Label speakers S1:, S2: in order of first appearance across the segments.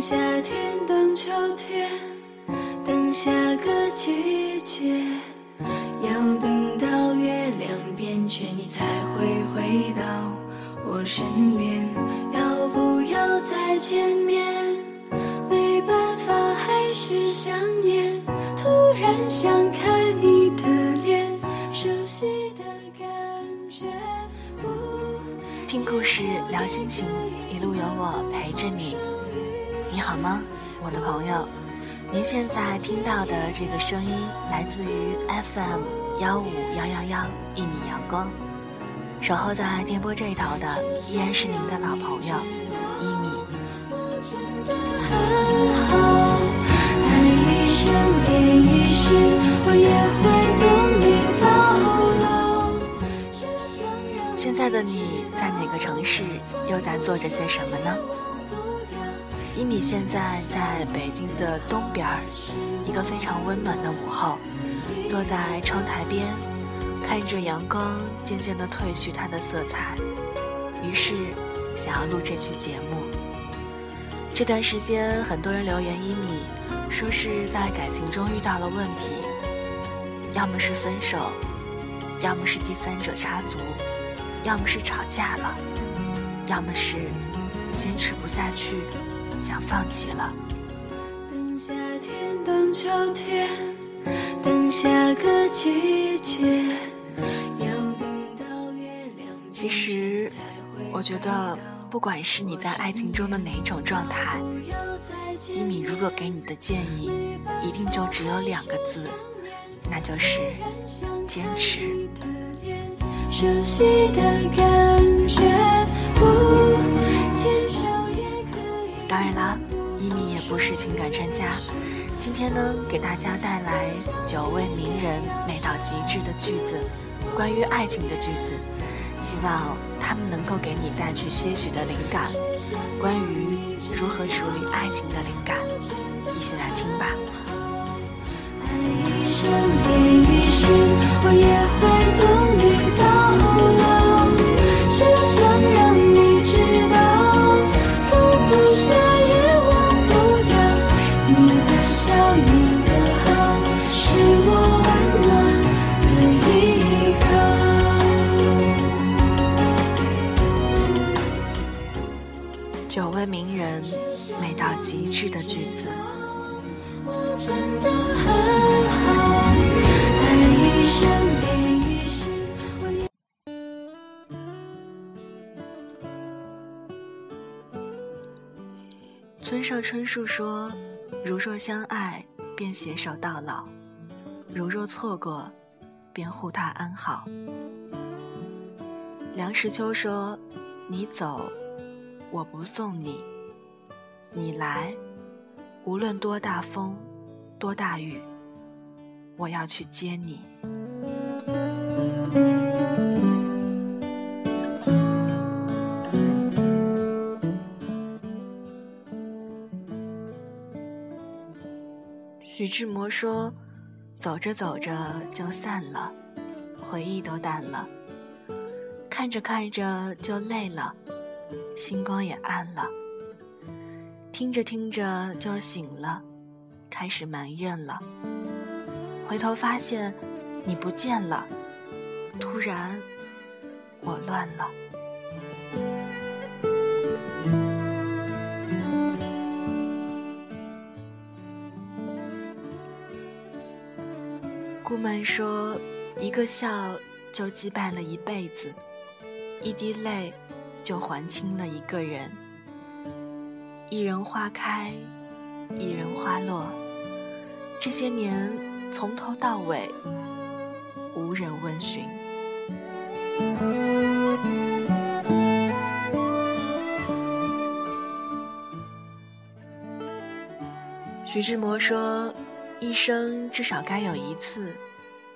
S1: 夏天等秋天，等下个季节，要等到月亮变缺，你才会回到我身边，要不要再见面？没办法，还是想念。突然想看你的脸，熟悉的感觉。
S2: 不听故事聊心情，一路有我陪着你。你好吗，我的朋友？您现在听到的这个声音来自于 FM 幺五幺幺幺一米阳光，守候在电波这一头的依然是您的老朋友一米。现在的你在哪个城市，又在做着些什么呢？一米现在在北京的东边儿，一个非常温暖的午后，坐在窗台边，看着阳光渐渐的褪去它的色彩，于是想要录这期节目。这段时间，很多人留言一米，说是在感情中遇到了问题，要么是分手，要么是第三者插足，要么是吵架了，要么是坚持不下去。想放弃了。
S1: 等夏天，等秋天，等下个季节，要等到月亮。
S2: 其实，我觉得，不管是你在爱情中的哪种状态，一米如果给你的建议，一定就只有两个字，那就是坚持。
S1: 熟悉的感觉，不。
S2: 当然啦，一米也不是情感专家。今天呢，给大家带来九位名人美到极致的句子，关于爱情的句子，希望他们能够给你带去些许的灵感，关于如何处理爱情的灵感，一起来听吧。爱一生一世，我也会等你到村上春树说：“如若相爱，便携手到老；如若错过，便护他安好。”梁实秋说：“你走，我不送你；你来，无论多大风，多大雨，我要去接你。”徐志摩说：“走着走着就散了，回忆都淡了；看着看着就累了，星光也暗了；听着听着就醒了，开始埋怨了。回头发现你不见了，突然我乱了。”曼说：“一个笑就击败了一辈子，一滴泪就还清了一个人。一人花开，一人花落，这些年从头到尾无人问询。”徐志摩说。一生至少该有一次，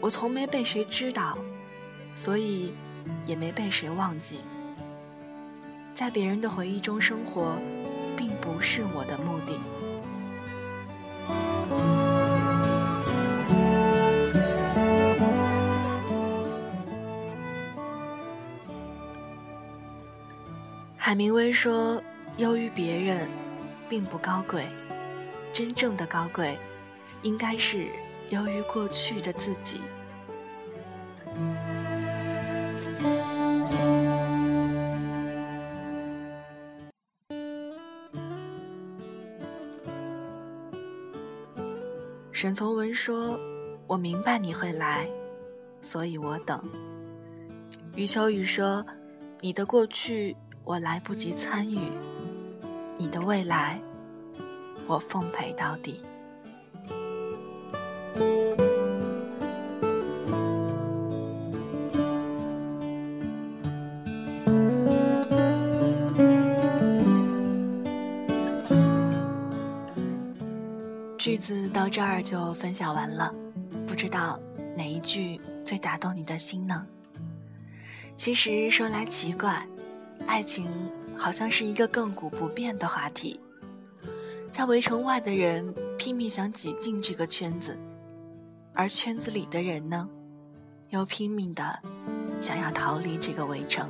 S2: 我从没被谁知道，所以也没被谁忘记。在别人的回忆中生活，并不是我的目的。”海明威说：“优于别人，并不高贵。真正的高贵，应该是由于过去的自己。”沈从文说：“我明白你会来，所以我等。”余秋雨说：“你的过去。”我来不及参与你的未来，我奉陪到底。句子到这儿就分享完了，不知道哪一句最打动你的心呢？其实说来奇怪。爱情好像是一个亘古不变的话题，在围城外的人拼命想挤进这个圈子，而圈子里的人呢，又拼命的想要逃离这个围城。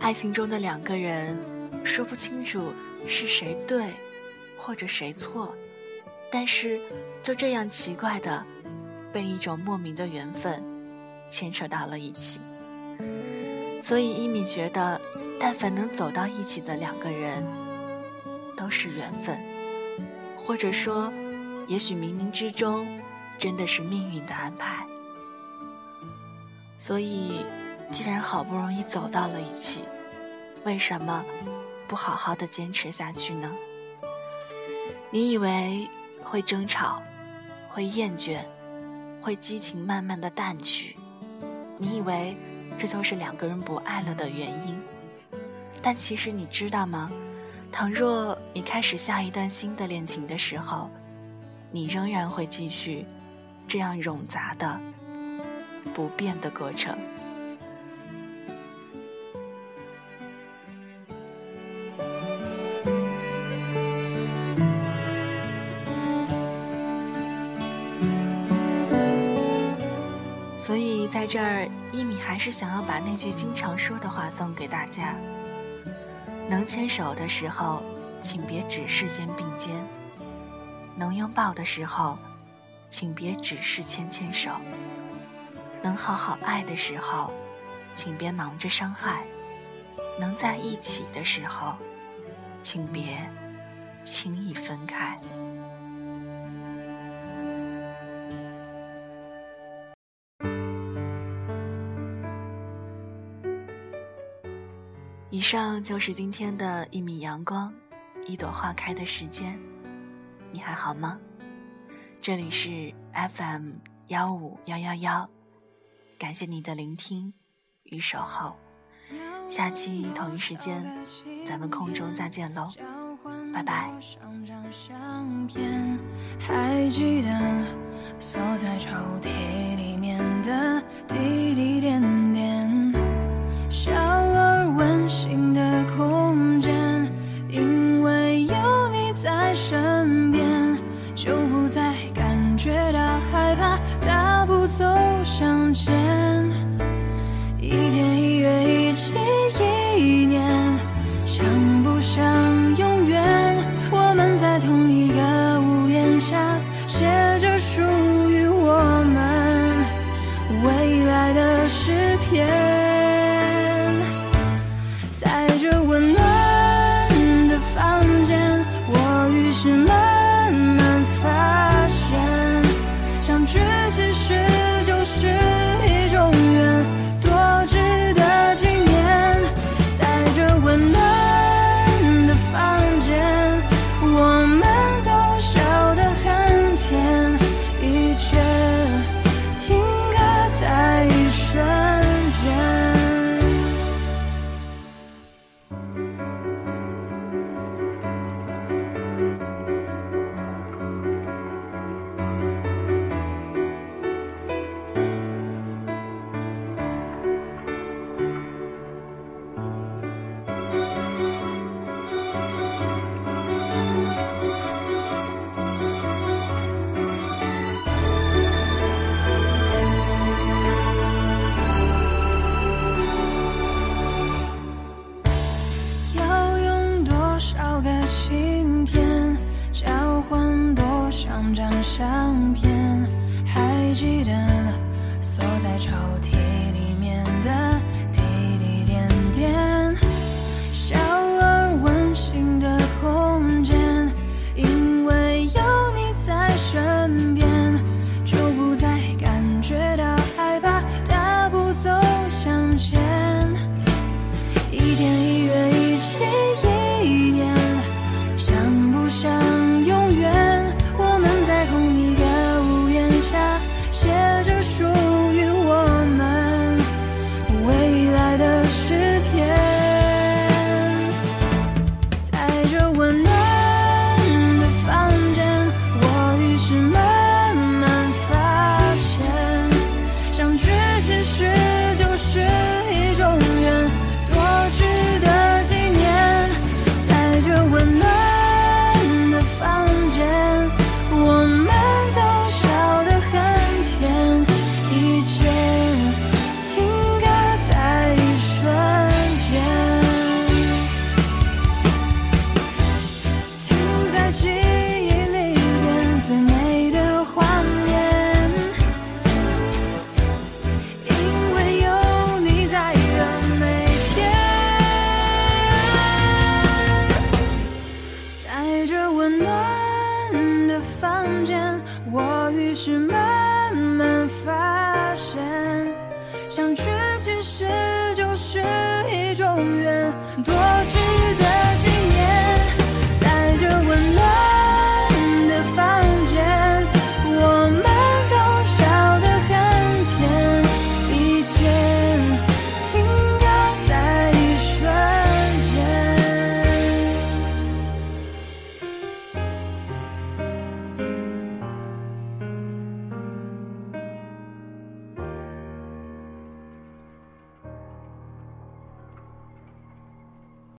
S2: 爱情中的两个人说不清楚。是谁对，或者谁错？但是就这样奇怪的，被一种莫名的缘分牵扯到了一起。所以伊米觉得，但凡能走到一起的两个人，都是缘分，或者说，也许冥冥之中，真的是命运的安排。所以，既然好不容易走到了一起，为什么？不好好的坚持下去呢？你以为会争吵，会厌倦，会激情慢慢的淡去？你以为这就是两个人不爱了的原因？但其实你知道吗？倘若你开始下一段新的恋情的时候，你仍然会继续这样冗杂的、不变的过程。以在这儿，一米还是想要把那句经常说的话送给大家：能牵手的时候，请别只是肩并肩；能拥抱的时候，请别只是牵牵手；能好好爱的时候，请别忙着伤害；能在一起的时候，请别轻易分开。以上就是今天的一米阳光，一朵花开的时间，你还好吗？这里是 FM 幺五幺幺幺，感谢你的聆听与守候，下期同一时间咱们空中再见喽，拜拜。还记得锁在抽屉里面的滴滴点点。
S1: 诗篇。